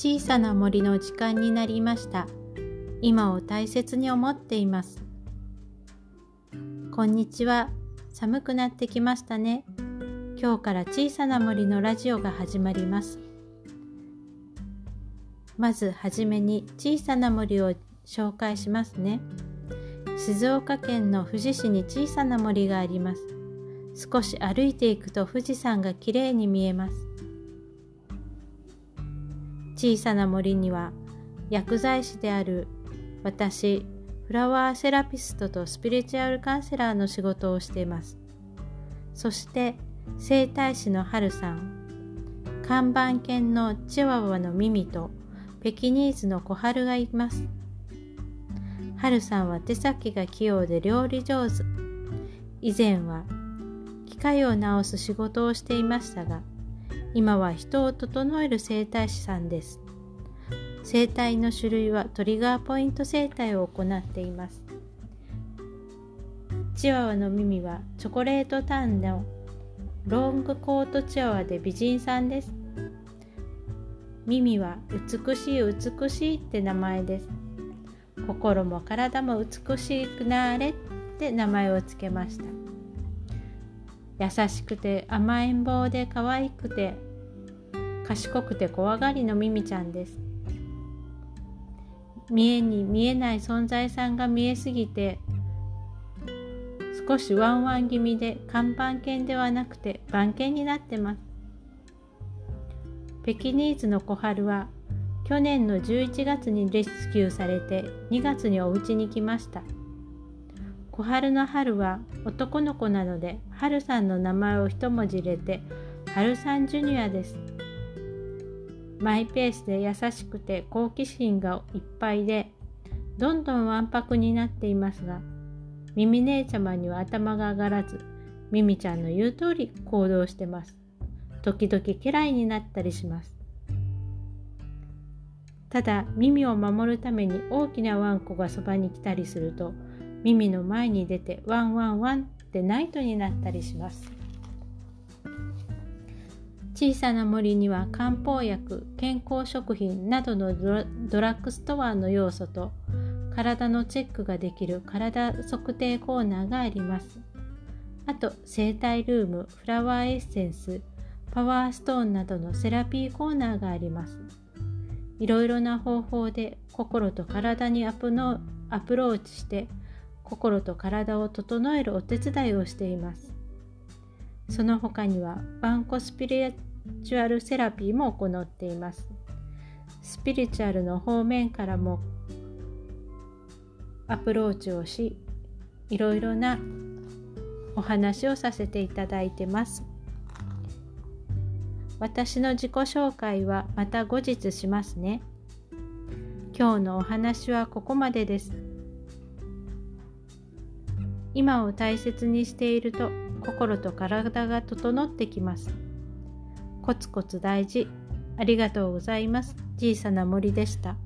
小さな森の時間になりました。今を大切に思っています。こんにちは。寒くなってきましたね。今日から小さな森のラジオが始まります。まずはじめに小さな森を紹介しますね。静岡県の富士市に小さな森があります。少し歩いていくと富士山がきれいに見えます。小さな森には薬剤師である私フラワーセラピストとスピリチュアルカウンセラーの仕事をしています。そして整体師のハルさん。看板犬のチワワのミミとペキニーズの小春がいます。ハルさんは手先が器用で料理上手。以前は機械を直す仕事をしていましたが今は人を整える整体師さんです。整体の種類はトリガーポイント整体を行っています。チワワの耳はチョコレートタンのロングコートチワワで美人さんです。耳は美しい美しいって名前です。心も体も美しくなれって名前をつけました。優しくて甘えん坊で可愛くて賢くて怖がりのミミちゃんです。見えに見えない存在さんが見えすぎて少しワンワン気味で看板犬ではなくて番犬になってます。ペキニーズの小春は去年の11月にレスキューされて2月にお家に来ました。小春の春は男の子なので春さんの名前を一文字入れて春さんジュニアです。マイペースで優しくて好奇心がいっぱいでどんどんわんぱくになっていますがミミ姉ちゃまには頭が上がらずミミちゃんの言う通り行動してます。時々家来になったりします。ただ耳を守るために大きなワンコがそばに来たりすると耳の前に出てワンワンワンってナイトになったりします。小さな森には漢方薬健康食品などのドラッグストアの要素と体のチェックができる体測定コーナーがあります。あと生体ルームフラワーエッセンスパワーストーンなどのセラピーコーナーがあります。いろいろな方法で心と体にアプのアプローチして心と体を整えるお手伝いをしています。その他にはバンコスピリチュアルセラピーも行っています。スピリチュアルの方面からもアプローチをしいろいろなお話をさせていただいてます。私の自己紹介はまた後日しますね。今日のお話はここまでです。今を大切にしていると心と体が整ってきます。コツコツ大事。ありがとうございます。小さな森でした。